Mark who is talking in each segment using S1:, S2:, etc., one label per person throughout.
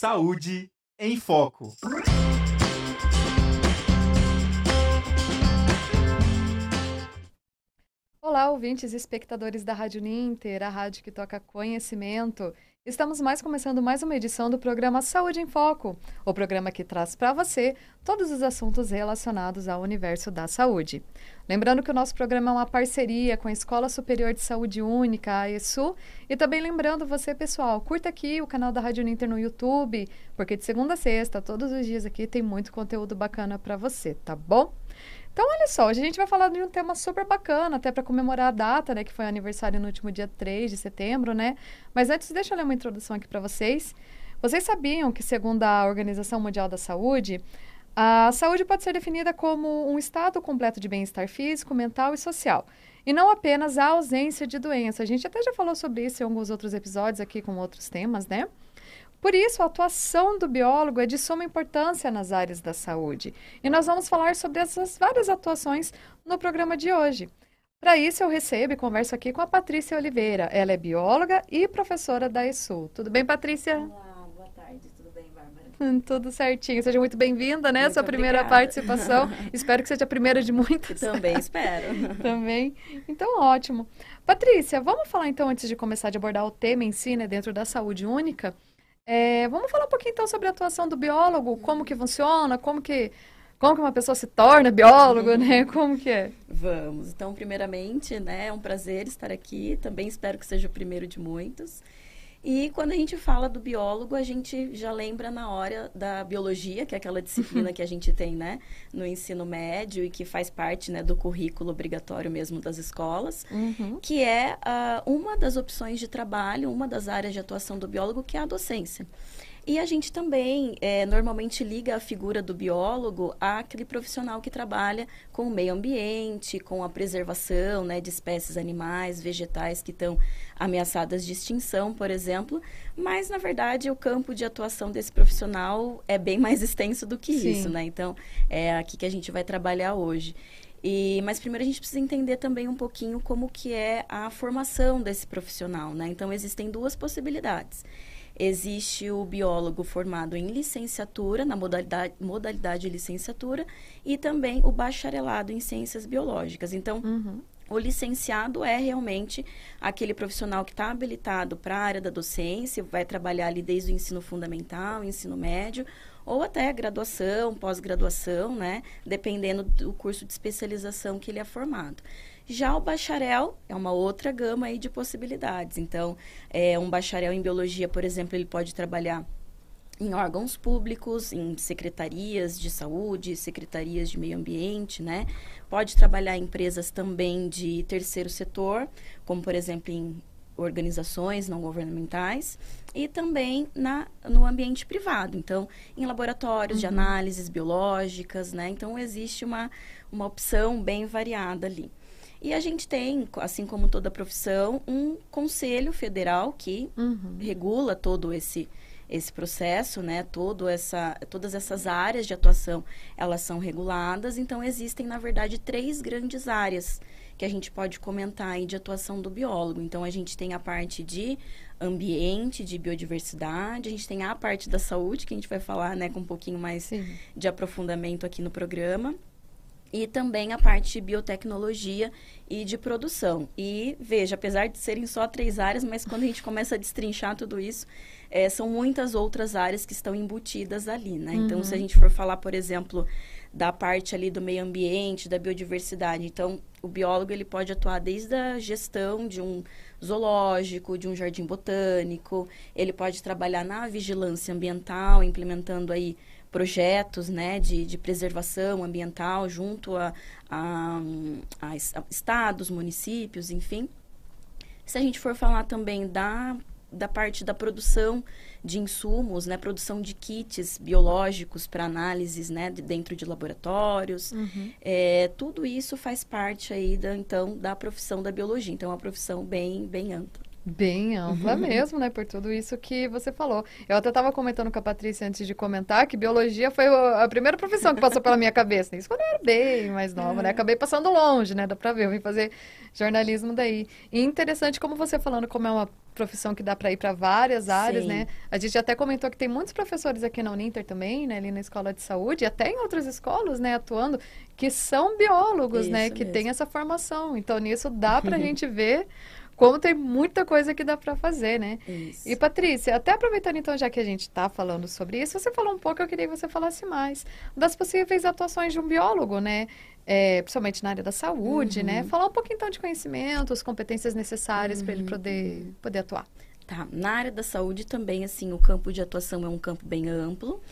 S1: Saúde em Foco.
S2: Olá, ouvintes e espectadores da Rádio Ninter, a rádio que toca conhecimento. Estamos mais começando mais uma edição do programa Saúde em Foco, o programa que traz para você todos os assuntos relacionados ao universo da saúde. Lembrando que o nosso programa é uma parceria com a Escola Superior de Saúde Única, a ESU, e também lembrando você, pessoal, curta aqui o canal da Rádio Ninter no YouTube, porque de segunda a sexta, todos os dias aqui tem muito conteúdo bacana para você, tá bom? Então, olha só, hoje a gente vai falar de um tema super bacana, até para comemorar a data, né, que foi aniversário no último dia 3 de setembro, né? Mas antes, deixa eu ler uma introdução aqui para vocês. Vocês sabiam que, segundo a Organização Mundial da Saúde, a saúde pode ser definida como um estado completo de bem-estar físico, mental e social, e não apenas a ausência de doença. A gente até já falou sobre isso em alguns outros episódios aqui com outros temas, né? Por isso, a atuação do biólogo é de suma importância nas áreas da saúde. E nós vamos falar sobre essas várias atuações no programa de hoje. Para isso, eu recebo e converso aqui com a Patrícia Oliveira. Ela é bióloga e professora da ESU. Tudo bem, Patrícia?
S3: Olá, boa tarde. Tudo bem, Bárbara?
S2: Hum, tudo certinho. Seja muito bem-vinda, né?
S3: Muito
S2: Sua primeira
S3: obrigada.
S2: participação. espero que seja a primeira de muitas.
S3: Também espero.
S2: Também. Então, ótimo. Patrícia, vamos falar então, antes de começar de abordar o tema em si, né, dentro da saúde única, é, vamos falar um pouquinho então sobre a atuação do biólogo, como que funciona, como que, como que uma pessoa se torna biólogo, né? Como que é?
S3: Vamos. Então, primeiramente, né, é um prazer estar aqui. Também espero que seja o primeiro de muitos. E quando a gente fala do biólogo, a gente já lembra na hora da biologia, que é aquela disciplina que a gente tem, né, no ensino médio e que faz parte, né, do currículo obrigatório mesmo das escolas,
S2: Uhum.
S3: que é ah, uma das opções de trabalho, uma das áreas de atuação do biólogo, que é a docência. E a gente também eh, normalmente liga a figura do biólogo àquele profissional que trabalha com o meio ambiente, com a preservação né, de espécies animais, vegetais que estão ameaçadas de extinção, por exemplo. Mas, na verdade, o campo de atuação desse profissional é bem mais extenso do que
S2: Sim.
S3: isso, né? Então, é aqui que a gente vai trabalhar hoje. E, mas primeiro a gente precisa entender também um pouquinho como que é a formação desse profissional, né? Então, existem duas possibilidades. Existe o biólogo formado em licenciatura, na modalidade, modalidade licenciatura, e também o bacharelado em ciências biológicas. Então,
S2: Uhum.
S3: o licenciado é realmente aquele profissional que está habilitado para a área da docência, vai trabalhar ali desde o ensino fundamental, ensino médio, ou até graduação, pós-graduação, né? Dependendo do curso de especialização que ele é formado. Já o bacharel é uma outra gama aí de possibilidades. Então, é, um bacharel em biologia, por exemplo, ele pode trabalhar em órgãos públicos, em secretarias de saúde, secretarias de meio ambiente, né? Pode trabalhar em empresas também de terceiro setor, como por exemplo em organizações não governamentais e também na, no ambiente privado, então em laboratórios de
S2: Uhum.
S3: análises biológicas, né? Então existe uma, uma opção bem variada ali. E a gente tem, assim como toda profissão, um conselho federal que
S2: Uhum.
S3: regula todo esse esse processo, né? Todo essa, todas essas áreas de atuação, elas são reguladas. Então existem, na verdade, três grandes áreas que a gente pode comentar aí de atuação do biólogo. Então a gente tem a parte de ambiente, de biodiversidade, a gente tem a parte da saúde que a gente vai falar, né, com um pouquinho mais
S2: Sim.
S3: de aprofundamento aqui no programa. E também a parte de biotecnologia e de produção. E veja, apesar de serem só três áreas, mas quando a gente começa a destrinchar tudo isso, eh, são muitas outras áreas que estão embutidas ali, né? Então, se a
S2: Uhum.
S3: gente for falar, por exemplo, da parte ali do meio ambiente, da biodiversidade, então o biólogo ele pode atuar desde a gestão de um zoológico, de um jardim botânico, ele pode trabalhar na vigilância ambiental, implementando aí projetos né, de, de preservação ambiental junto a, a, a es- a estados, municípios, enfim. Se a gente for falar também da, da parte da produção de insumos, né, produção de kits biológicos para análises né, de- dentro de laboratórios,
S2: Uhum.
S3: é, tudo isso faz parte aí da, então, da profissão da biologia. Então, é uma profissão bem, bem ampla.
S2: Bem ampla mesmo, né? Por tudo isso que você falou. Eu até estava comentando com a Patrícia antes de comentar que biologia foi a primeira profissão que passou pela minha cabeça. Isso quando eu era bem mais nova, né? Acabei passando longe, né? Dá pra ver, eu vim fazer jornalismo daí. E interessante como você falando como é uma profissão que dá para ir para várias áreas, Sim. né? A gente até comentou que tem muitos professores aqui na Uninter também, né? Ali na Escola de Saúde, e até em outras escolas, né? Atuando, que são biólogos, Isso né? Que tem essa formação. Então, nisso dá para a gente ver como tem muita coisa que dá para fazer, né? Isso. E Patrícia, até aproveitando então, já que a gente está falando sobre isso, você falou um pouco, eu queria que você falasse mais das possíveis atuações de um biólogo, né? É, principalmente na área da saúde, né? uhum. né? Falar um pouquinho então de conhecimentos, competências necessárias uhum. para ele poder, poder atuar.
S3: Tá, na área da saúde também, assim, o campo de atuação é um campo bem amplo.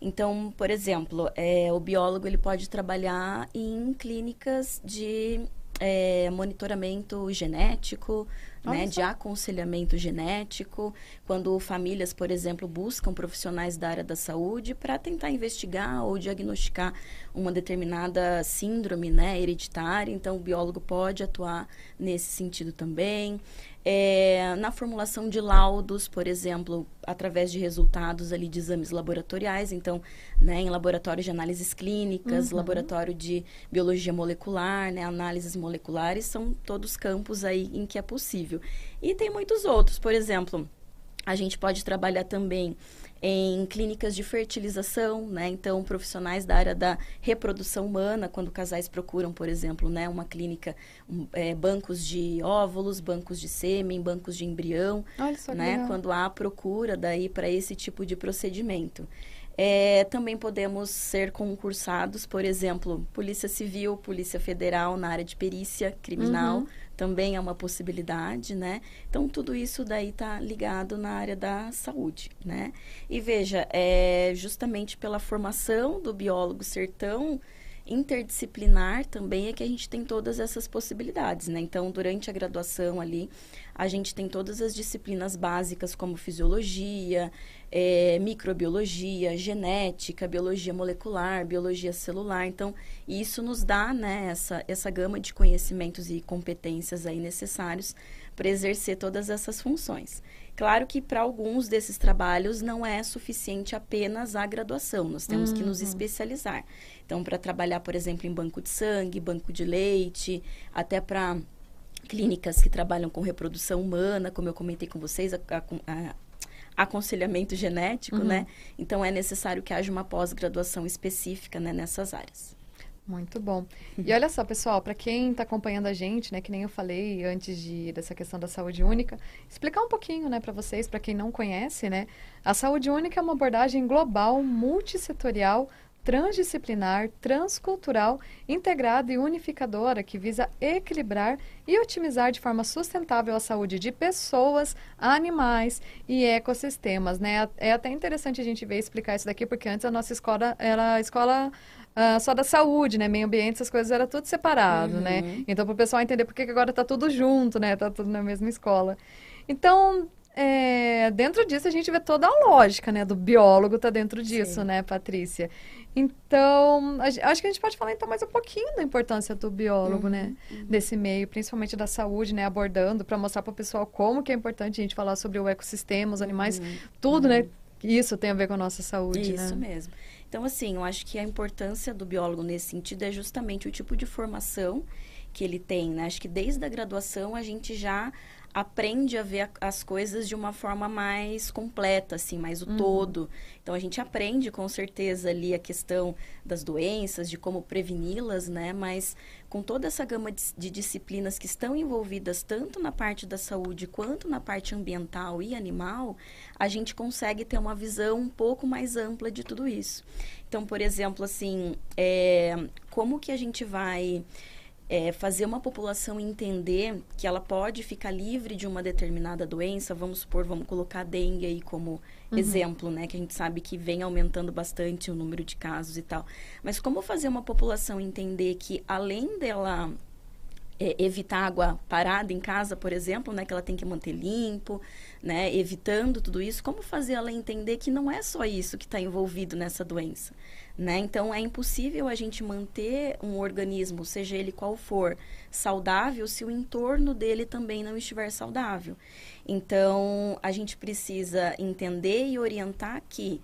S3: Então, por exemplo, é, o biólogo ele pode trabalhar em clínicas de é, monitoramento genético, né, de aconselhamento genético, quando famílias, por exemplo, buscam profissionais da área da saúde para tentar investigar ou diagnosticar uma determinada síndrome né, hereditária. Então, o biólogo pode atuar nesse sentido também é, na formulação de laudos, por exemplo, através de resultados ali de exames laboratoriais, então, né, em laboratório de análises clínicas, uhum. laboratório de biologia molecular, né, análises moleculares, são todos campos aí em que é possível. E tem muitos outros, por exemplo, a gente pode trabalhar também em clínicas de fertilização, né? Então, profissionais da área da reprodução humana, quando casais procuram, por exemplo, né, uma clínica, um, é, bancos de óvulos, bancos de sêmen, bancos de embrião, né? Quando há procura daí para esse tipo de procedimento. É, também podemos ser concursados, por exemplo, Polícia Civil, Polícia Federal na área de perícia criminal, uhum também é uma possibilidade, né? Então, tudo isso daí está ligado na área da saúde, né? E veja, é justamente pela formação do biólogo ser tão interdisciplinar também é que a gente tem todas essas possibilidades, né? Então, durante a graduação ali, a gente tem todas as disciplinas básicas como fisiologia, é, microbiologia, genética, biologia molecular, biologia celular. Então, isso nos dá, né, essa, essa gama de conhecimentos e competências aí necessários para exercer todas essas funções. Claro que para alguns desses trabalhos não é suficiente apenas a graduação, nós temos uhum. que nos uhum. especializar. Então, para trabalhar, por exemplo, em banco de sangue, banco de leite, até para clínicas que trabalham com reprodução humana, como eu comentei com vocês, a, a, a aconselhamento genético, uhum. né? Então é necessário que haja uma pós-graduação específica né, nessas áreas.
S2: Muito bom. E olha só, pessoal, para quem está acompanhando a gente, né, que nem eu falei antes de dessa questão da saúde única, explicar um pouquinho, né, para vocês, para quem não conhece, né, a saúde única é uma abordagem global, multissetorial transdisciplinar, transcultural, integrada e unificadora que visa equilibrar e otimizar de forma sustentável a saúde de pessoas, animais e ecossistemas, né? É até interessante a gente ver explicar isso daqui, porque antes a nossa escola era a escola uh, só da saúde, né? Meio ambiente, essas coisas era tudo separado, né? uhum. né? Então, para o pessoal entender por que agora está tudo junto, né? Está tudo na mesma escola. Então, é, dentro disso a gente vê toda a lógica, né? Do biólogo tá dentro disso, Sim. né, Patrícia? Então, acho que a gente pode falar então mais um pouquinho da importância do biólogo, uhum, né? Uhum. Desse meio, principalmente da saúde, né? Abordando para mostrar para o pessoal como que é importante a gente falar sobre o ecossistema, os animais, uhum, tudo, né? Isso tem a ver com a nossa saúde,
S3: Isso né? mesmo. Então, assim, eu acho que a importância do biólogo nesse sentido é justamente o tipo de formação que ele tem, né? Acho que desde a graduação a gente já aprende a ver as coisas de uma forma mais completa, assim, mais o uhum. todo. Então a gente aprende com certeza ali a questão das doenças, de como preveni-las, né? Mas com toda essa gama de, de, disciplinas que estão envolvidas tanto na parte da saúde quanto na parte ambiental e animal, a gente consegue ter uma visão um pouco mais ampla de tudo isso. Então, por exemplo, assim, é, como que a gente vai é, fazer uma população entender que ela pode ficar livre de uma determinada doença, vamos supor, vamos colocar a dengue aí como uhum. exemplo, né? Que a gente sabe que vem aumentando bastante o número de casos e tal. Mas como fazer uma população entender que além dela é, evitar água parada em casa, por exemplo, né, que ela tem que manter limpo, né, evitando tudo isso, como fazer ela entender que não é só isso que está envolvido nessa doença, né? Então é impossível a gente manter um organismo, seja ele qual for, saudável se o entorno dele também não estiver saudável. Então a gente precisa entender e orientar que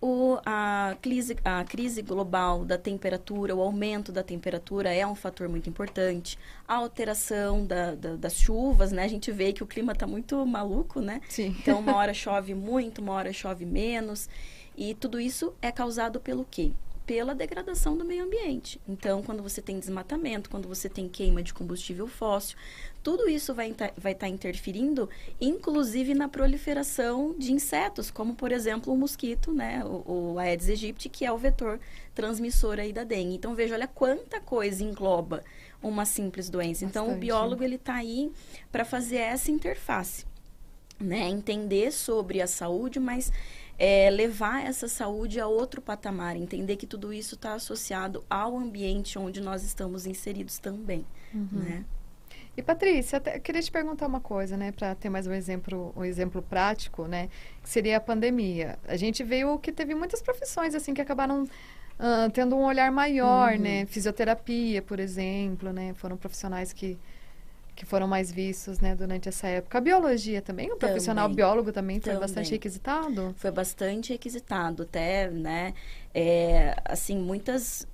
S3: o, a, crise, a crise global da temperatura, o aumento da temperatura é um fator muito importante. A alteração da, da, das chuvas, né? A gente vê que o clima está muito maluco, né?
S2: Sim.
S3: Então, uma hora chove muito, uma hora chove menos. E tudo isso é causado pelo quê? Pela degradação do meio ambiente. Então, quando você tem desmatamento, quando você tem queima de combustível fóssil, tudo isso vai estar vai tá interferindo, inclusive na proliferação de insetos, como, por exemplo, o mosquito, né, o, o Aedes aegypti, que é o vetor transmissor aí da dengue. Então, veja, olha quanta coisa engloba uma simples doença. Bastante. Então, o biólogo, ele está aí para fazer essa interface, né, entender sobre a saúde, mas é, levar essa saúde a outro patamar, entender que tudo isso está associado ao ambiente onde nós estamos inseridos também, uhum. né?
S2: E Patrícia, eu queria te perguntar uma coisa, né, para ter mais um exemplo, um exemplo prático, né, que seria a pandemia. A gente veio que teve muitas profissões assim que acabaram uh, tendo um olhar maior, uhum. né, fisioterapia, por exemplo, né, foram profissionais que que foram mais vistos, né, durante essa época. A biologia também, o profissional biólogo também foi também. bastante requisitado?
S3: Foi bastante requisitado, até, né, é, assim, muitas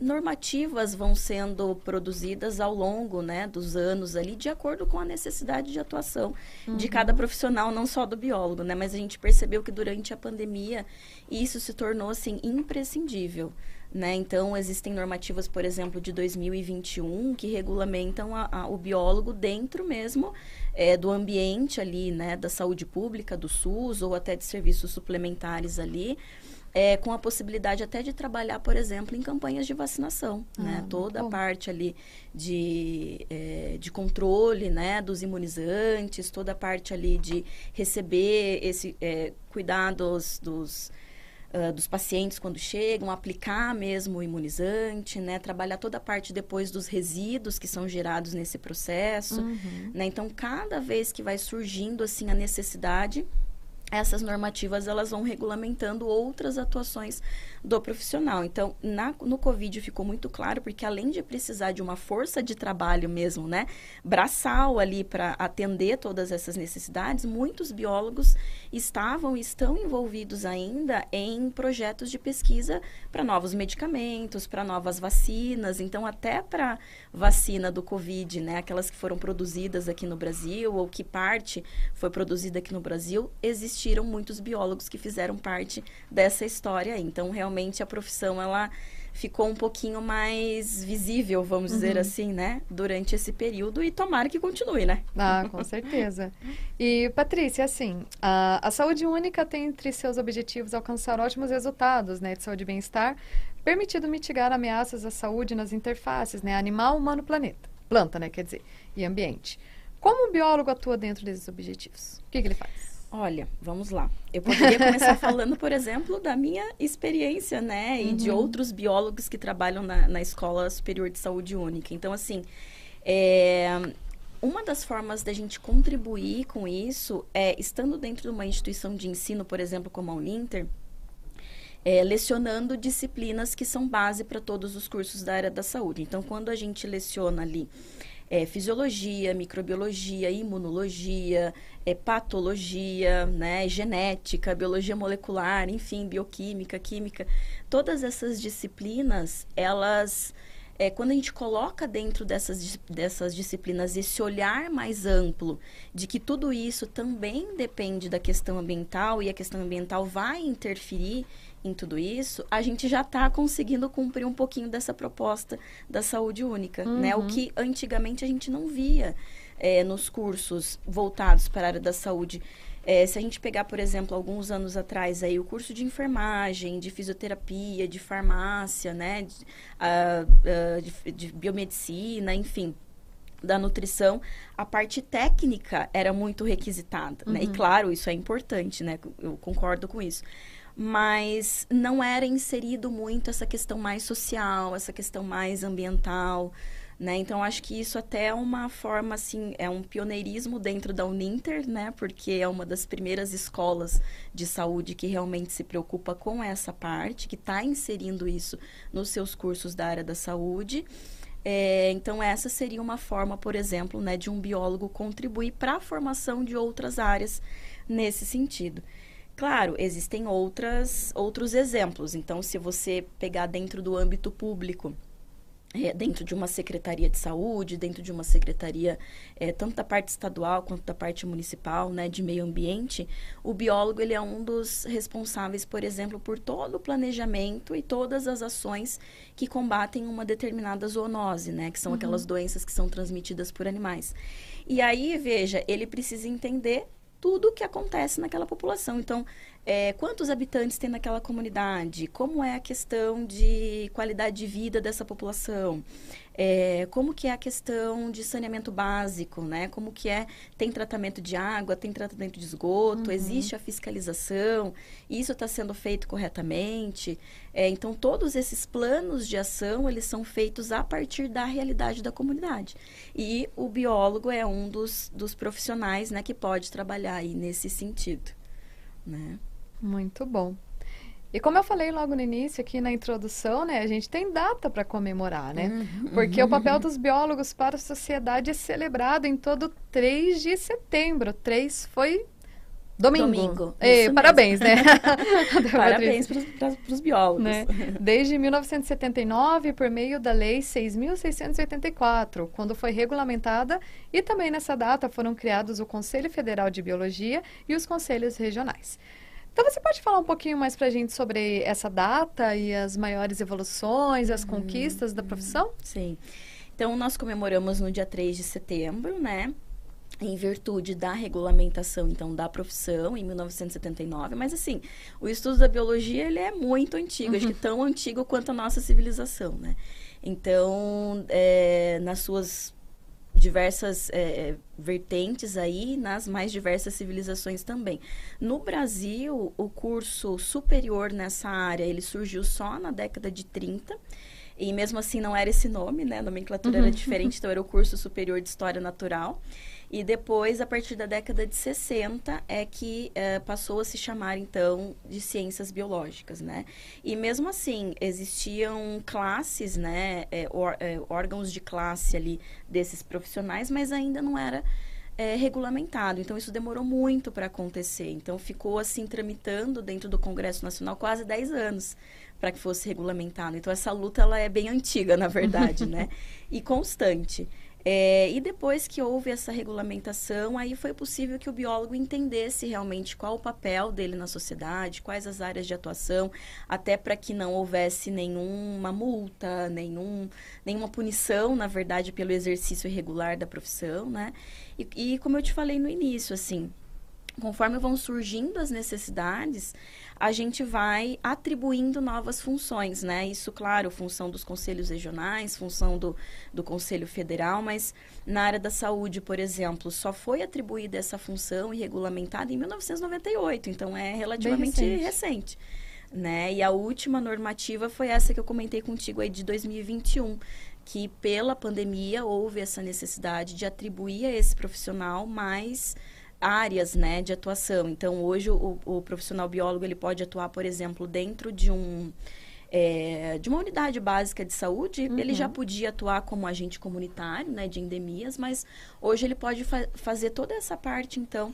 S3: normativas vão sendo produzidas ao longo, né, dos anos ali, de acordo com a necessidade de atuação uhum. de cada profissional, não só do biólogo, né, mas a gente percebeu que durante a pandemia isso se tornou, assim, imprescindível. Né? Então, existem normativas, por exemplo, de 2021 que regulamentam a, a, o biólogo dentro mesmo é, do ambiente ali, né, da saúde pública, do SUS ou até de serviços suplementares ali. É, com a possibilidade até de trabalhar, por exemplo, em campanhas de vacinação, ah, né? Toda a parte ali de, é, de controle, né? Dos imunizantes, toda a parte ali de receber esse é, cuidados dos uh, dos pacientes quando chegam, aplicar mesmo o imunizante, né? Trabalhar toda a parte depois dos resíduos que são gerados nesse processo, uhum. né? Então, cada vez que vai surgindo, assim, a necessidade essas normativas elas vão regulamentando outras atuações do profissional. Então, na, no Covid ficou muito claro, porque além de precisar de uma força de trabalho mesmo, né, braçal ali para atender todas essas necessidades, muitos biólogos estavam e estão envolvidos ainda em projetos de pesquisa para novos medicamentos, para novas vacinas. Então, até para vacina do Covid, né, aquelas que foram produzidas aqui no Brasil ou que parte foi produzida aqui no Brasil, existiram muitos biólogos que fizeram parte dessa história. Então, realmente a profissão ela ficou um pouquinho mais visível, vamos uhum. dizer assim, né? Durante esse período e tomara que continue, né?
S2: Ah, com certeza. E, Patrícia, assim, a, a saúde única tem entre seus objetivos alcançar ótimos resultados, né? De saúde e bem-estar, permitindo mitigar ameaças à saúde nas interfaces, né? Animal, humano, planeta. Planta, né? Quer dizer, e ambiente. Como o biólogo atua dentro desses objetivos? O que, que ele faz?
S3: Olha, vamos lá. Eu poderia começar falando, por exemplo, da minha experiência, né? E uhum. de outros biólogos que trabalham na, na Escola Superior de Saúde Única. Então, assim, é, uma das formas da gente contribuir com isso é, estando dentro de uma instituição de ensino, por exemplo, como a Uninter, é, lecionando disciplinas que são base para todos os cursos da área da saúde. Então, quando a gente leciona ali é, fisiologia, microbiologia, imunologia, é, patologia, né, genética, biologia molecular, enfim, bioquímica, química. Todas essas disciplinas, elas é, quando a gente coloca dentro dessas, dessas disciplinas esse olhar mais amplo de que tudo isso também depende da questão ambiental e a questão ambiental vai interferir em tudo isso, a gente já está conseguindo cumprir um pouquinho dessa proposta da saúde única, uhum. né? O uhum. que antigamente a gente não via é, nos cursos voltados para a área da saúde. É, se a gente pegar, por exemplo, alguns anos atrás aí o curso de enfermagem, de fisioterapia, de farmácia, né, de, de, de biomedicina, enfim, da nutrição, a parte técnica era muito requisitada, uhum. né? E uhum. claro, isso é importante, né? Eu concordo com isso mas não era inserido muito essa questão mais social, essa questão mais ambiental, Né? Então, acho que isso até é uma forma, assim, é um pioneirismo dentro da Uninter, né? Porque é uma das primeiras escolas de saúde que realmente se preocupa com essa parte, que está inserindo isso nos seus cursos da área da saúde. É, então, essa seria uma forma, por exemplo, né, de um biólogo contribuir para a formação de outras áreas nesse sentido. Claro, existem outras, outros exemplos. Então, se você pegar dentro do âmbito público, é, dentro de uma secretaria de saúde, dentro de uma secretaria, é, tanto da parte estadual quanto da parte municipal, né, de meio ambiente, o biólogo ele é um dos responsáveis, por exemplo, por todo o planejamento e todas as ações que combatem uma determinada zoonose, né, que são uhum. aquelas doenças que são transmitidas por animais. E aí, veja, ele precisa entender tudo o que acontece naquela população. Então, é, quantos habitantes tem naquela comunidade? Como é a questão de qualidade de vida dessa população? É, como que é a questão de saneamento básico, né? Como que é, tem tratamento de água, tem tratamento de esgoto, uhum. existe a fiscalização, isso está sendo feito corretamente. É, então, todos esses planos de ação, eles são feitos a partir da realidade da comunidade. E o biólogo é um dos, dos profissionais, né, que pode trabalhar aí nesse sentido, né?
S2: Muito bom. E como eu falei logo no início, aqui na introdução, né, a gente tem data para comemorar, né? Uhum. Porque o papel dos biólogos para a sociedade é celebrado em todo 3 de setembro. 3 foi domingo. domingo e, parabéns, né?
S3: parabéns para os biólogos. Né?
S2: Desde 1979, por meio da Lei 6.684, quando foi regulamentada, e também nessa data foram criados o Conselho Federal de Biologia e os conselhos regionais. Então, você pode falar um pouquinho mais para a gente sobre essa data e as maiores evoluções, as uhum. conquistas da profissão?
S3: Sim. Então, nós comemoramos no dia 3 de setembro, né? em virtude da regulamentação então da profissão em 1979, mas assim, o estudo da biologia ele é muito antigo, uhum. acho que uhum. tão antigo quanto a nossa civilização, né? Então, é, nas suas diversas é, é, vertentes aí nas mais diversas civilizações também. No Brasil, o curso superior nessa área, ele surgiu só na década de 30, e mesmo assim não era esse nome, né? A nomenclatura uhum. era diferente, então era o curso superior de História Natural. E depois, a partir da década de 60, é que é, passou a se chamar, então, de ciências biológicas, né? E mesmo assim, existiam classes, né, é, or, é, órgãos de classe ali desses profissionais, mas ainda não era é, regulamentado. Então, isso demorou muito para acontecer. Então, ficou assim, tramitando dentro do Congresso Nacional quase 10 anos para que fosse regulamentado. Então, essa luta ela é bem antiga, na verdade, né? E constante. É, e depois que houve essa regulamentação, aí foi possível que o biólogo entendesse realmente qual o papel dele na sociedade, quais as áreas de atuação, até para que não houvesse nenhuma multa, nenhum, nenhuma punição, na verdade, pelo exercício irregular da profissão, né? E, e como eu te falei no início, assim, conforme vão surgindo as necessidades, a gente vai atribuindo novas funções, né? Isso, claro, função dos conselhos regionais, função do, do Conselho Federal, mas na área da saúde, por exemplo, só foi atribuída essa função e regulamentada em 1998, então é relativamente recente. recente. Né? E a última normativa foi essa que eu comentei contigo aí de 2021, que pela pandemia houve essa necessidade de atribuir a esse profissional mais áreas né, de atuação. Então, hoje, o, o profissional biólogo ele pode atuar, por exemplo, dentro de um. É, de uma unidade básica de saúde, uhum. ele já podia atuar como agente comunitário, né, de endemias, mas hoje ele pode fa fazer toda essa parte, então,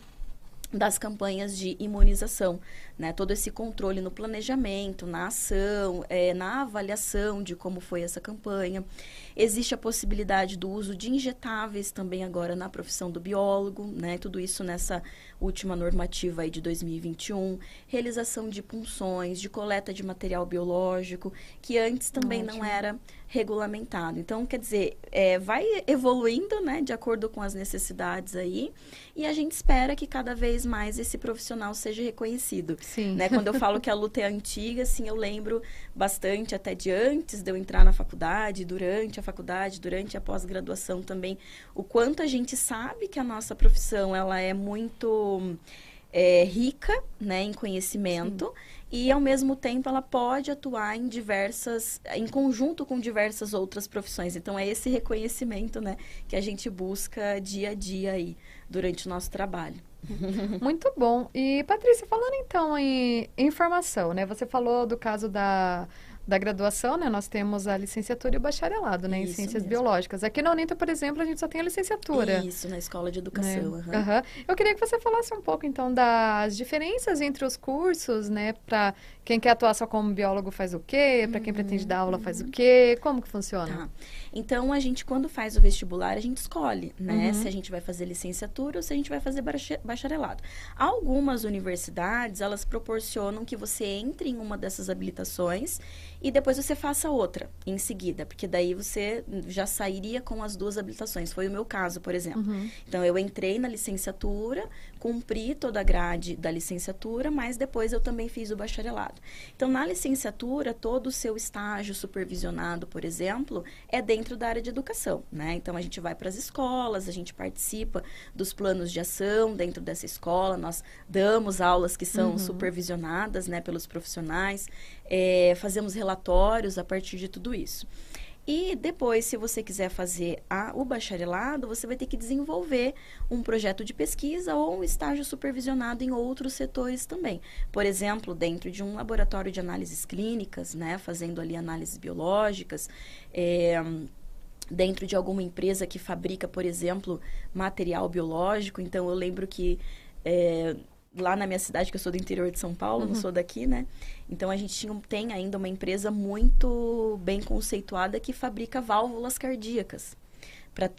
S3: das campanhas de imunização, né? Todo esse controle no planejamento, na ação, é, na avaliação de como foi essa campanha. Existe a possibilidade do uso de injetáveis também agora na profissão do biólogo, né? Tudo isso nessa última normativa aí de 2021. Realização de punções, de coleta de material biológico, que antes também Ótimo. não era regulamentado. Então, quer dizer, é, vai evoluindo, né, de acordo com as necessidades aí, e a gente espera que cada vez mais esse profissional seja reconhecido.
S2: Sim.
S3: Né? Quando eu falo que a luta é antiga, assim, eu lembro bastante até de antes de eu entrar na faculdade, durante a faculdade, durante a pós-graduação também, o quanto a gente sabe que a nossa profissão, ela é muito é, rica né, em conhecimento Sim. e ao mesmo tempo ela pode atuar em diversas em conjunto com diversas outras profissões então é esse reconhecimento né que a gente busca dia a dia aí durante o nosso trabalho
S2: muito bom e Patrícia falando então em informação né você falou do caso da da graduação, né, nós temos a licenciatura e o bacharelado, né, Isso em ciências mesmo. biológicas. Aqui na Uninta, por exemplo, a gente só tem a licenciatura.
S3: Isso, na escola de educação. Né? Uhum.
S2: Uhum. Eu queria que você falasse um pouco, então, das diferenças entre os cursos, né, para quem quer atuar só como biólogo faz o quê, para quem pretende dar aula faz o quê, como que funciona?
S3: Tá. Então, a gente, quando faz o vestibular, a gente escolhe, né, uhum. se a gente vai fazer licenciatura ou se a gente vai fazer bacharelado. Algumas universidades, elas proporcionam que você entre em uma dessas habilitações e depois você faça outra em seguida, porque daí você já sairia com as duas habilitações. Foi o meu caso, por exemplo. Uhum. Então, eu entrei na licenciatura, cumpri toda a grade da licenciatura, mas depois eu também fiz o bacharelado. Então, na licenciatura, todo o seu estágio supervisionado, por exemplo, é dentro da área de educação, né? Então, a gente vai para as escolas, a gente participa dos planos de ação dentro dessa escola, nós damos aulas que são uhum. supervisionadas, né, pelos profissionais, é, fazemos relatórios a partir de tudo isso. E depois, se você quiser fazer a, o bacharelado, você vai ter que desenvolver um projeto de pesquisa ou um estágio supervisionado em outros setores também. Por exemplo, dentro de um laboratório de análises clínicas, né, fazendo ali análises biológicas, é, dentro de alguma empresa que fabrica, por exemplo, material biológico. Então, eu lembro que é, lá na minha cidade, que eu sou do interior de São Paulo, uhum. não sou daqui, né? Então a gente tinha, tem ainda uma empresa muito bem conceituada que fabrica válvulas cardíacas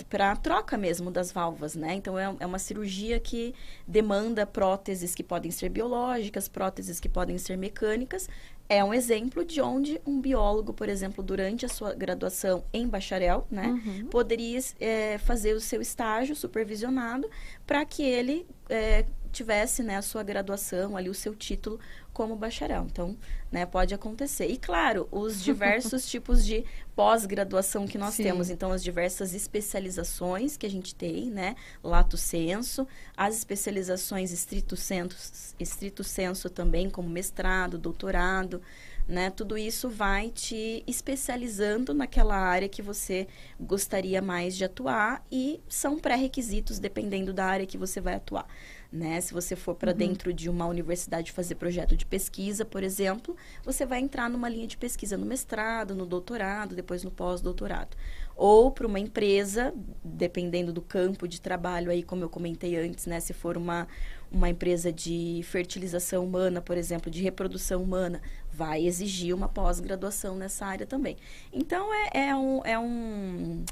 S3: para a troca mesmo das válvulas, né? Então, é, é, uma cirurgia que demanda próteses que podem ser biológicas, próteses que podem ser mecânicas. É um exemplo de onde um biólogo, por exemplo, durante a sua graduação em bacharel, né? Uhum. Poderia é, fazer o seu estágio supervisionado para que ele é, tivesse né, a sua graduação ali, o seu título como bacharel. Então, né, pode acontecer. E, claro, os diversos tipos de pós-graduação que nós Sim. temos. Então, as diversas especializações que a gente tem, né? Lato senso, as especializações estrito senso, estrito senso também, como mestrado, doutorado, né? Tudo isso vai te especializando naquela área que você gostaria mais de atuar e são pré-requisitos dependendo da área que você vai atuar né? Se você for para uhum. dentro de uma universidade fazer projeto de pesquisa, por exemplo, você vai entrar numa linha de pesquisa no mestrado, no doutorado, depois no pós-doutorado. Ou para uma empresa, dependendo do campo de trabalho aí, como eu comentei antes, né? Se for uma, uma empresa de fertilização humana, por exemplo, de reprodução humana, vai exigir uma pós-graduação nessa área também. Então, é, é um... É um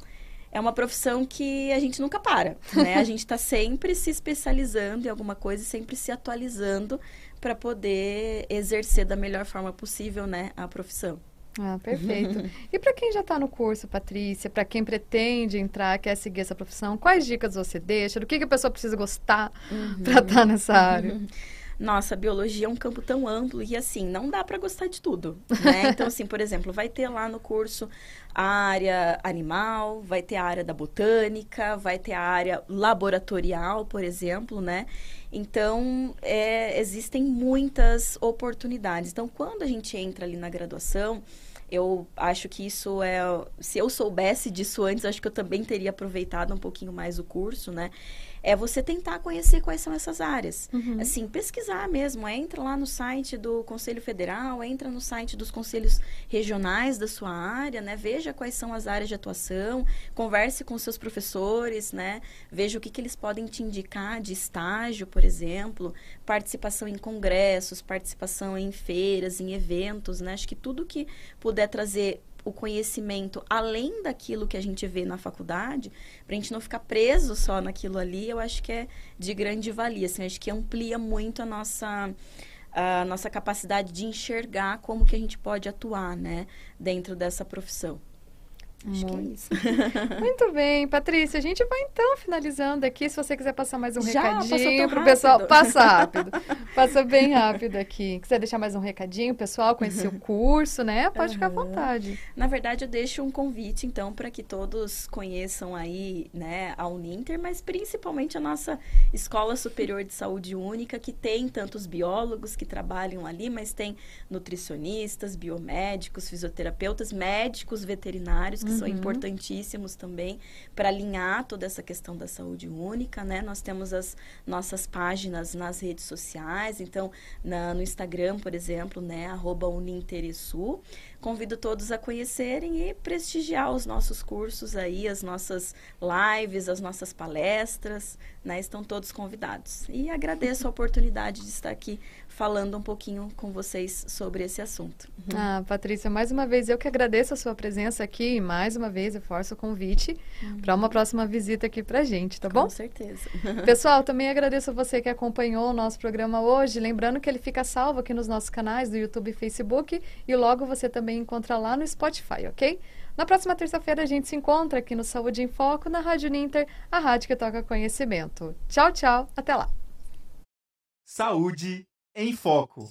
S3: é uma profissão que a gente nunca para, né? A gente está sempre se especializando em alguma coisa e sempre se atualizando para poder exercer da melhor forma possível, né, a profissão.
S2: Ah, perfeito. e para quem já está no curso, Patrícia, para quem pretende entrar, quer seguir essa profissão, quais dicas você deixa? Do que, que a pessoa precisa gostar uhum. para estar tá nessa área?
S3: nossa, biologia é um campo tão amplo e assim, não dá para gostar de tudo, né? Então, assim, por exemplo, vai ter lá no curso a área animal, vai ter a área da botânica, vai ter a área laboratorial, por exemplo, né? Então, é, existem muitas oportunidades. Então, quando a gente entra ali na graduação, eu acho que isso é. Se eu soubesse disso antes, acho que eu também teria aproveitado um pouquinho mais o curso, né? É você tentar conhecer quais são essas áreas. Uhum. Assim, pesquisar mesmo. Entra lá no site do Conselho Federal, entra no site dos conselhos regionais da sua área, né? Veja quais são as áreas de atuação, converse com seus professores, né? Veja o que, que eles podem te indicar de estágio, por exemplo, participação em congressos, participação em feiras, em eventos, né? Acho que tudo que puder trazer o conhecimento além daquilo que a gente vê na faculdade, para a gente não ficar preso só naquilo ali, eu acho que é de grande valia. Assim, acho que amplia muito a nossa a nossa capacidade de enxergar como que a gente pode atuar, né, dentro dessa profissão. Acho que é isso.
S2: Muito bem, Patrícia. A gente vai então finalizando aqui. Se você quiser passar mais um
S3: Já?
S2: Recadinho
S3: tão
S2: pro pessoal, passa rápido. passa bem rápido aqui. Quiser deixar mais um recadinho, pessoal, conhecer o curso, né? Pode ficar à vontade.
S3: Na verdade, eu deixo um convite, então, para que todos conheçam aí, né, a Uninter, mas principalmente a nossa Escola Superior de Saúde Única, que tem tantos biólogos que trabalham ali, mas tem nutricionistas, biomédicos, fisioterapeutas, médicos veterinários, que são
S2: Uhum.
S3: importantíssimos também para alinhar toda essa questão da saúde única, né? Nós temos as nossas páginas nas redes sociais, então, na- no Instagram, por exemplo, né, arroba Uninteresul. Convido todos a conhecerem e prestigiar os nossos cursos aí, as nossas lives, as nossas palestras, né? Estão todos convidados. E agradeço a oportunidade de estar aqui falando um pouquinho com vocês sobre esse assunto.
S2: Ah, Patrícia, mais uma vez eu que agradeço a sua presença aqui e mais uma vez reforço o convite para uma próxima visita aqui pra gente, tá bom?
S3: Com certeza.
S2: Pessoal, também agradeço a você que acompanhou o nosso programa hoje. Lembrando que ele fica salvo aqui nos nossos canais do YouTube e Facebook e logo você também encontra lá no Spotify, ok? Na próxima terça-feira a gente se encontra aqui no Saúde em Foco, na Rádio Ninter, a rádio que toca conhecimento. Tchau, tchau, até lá.
S1: Saúde em Foco.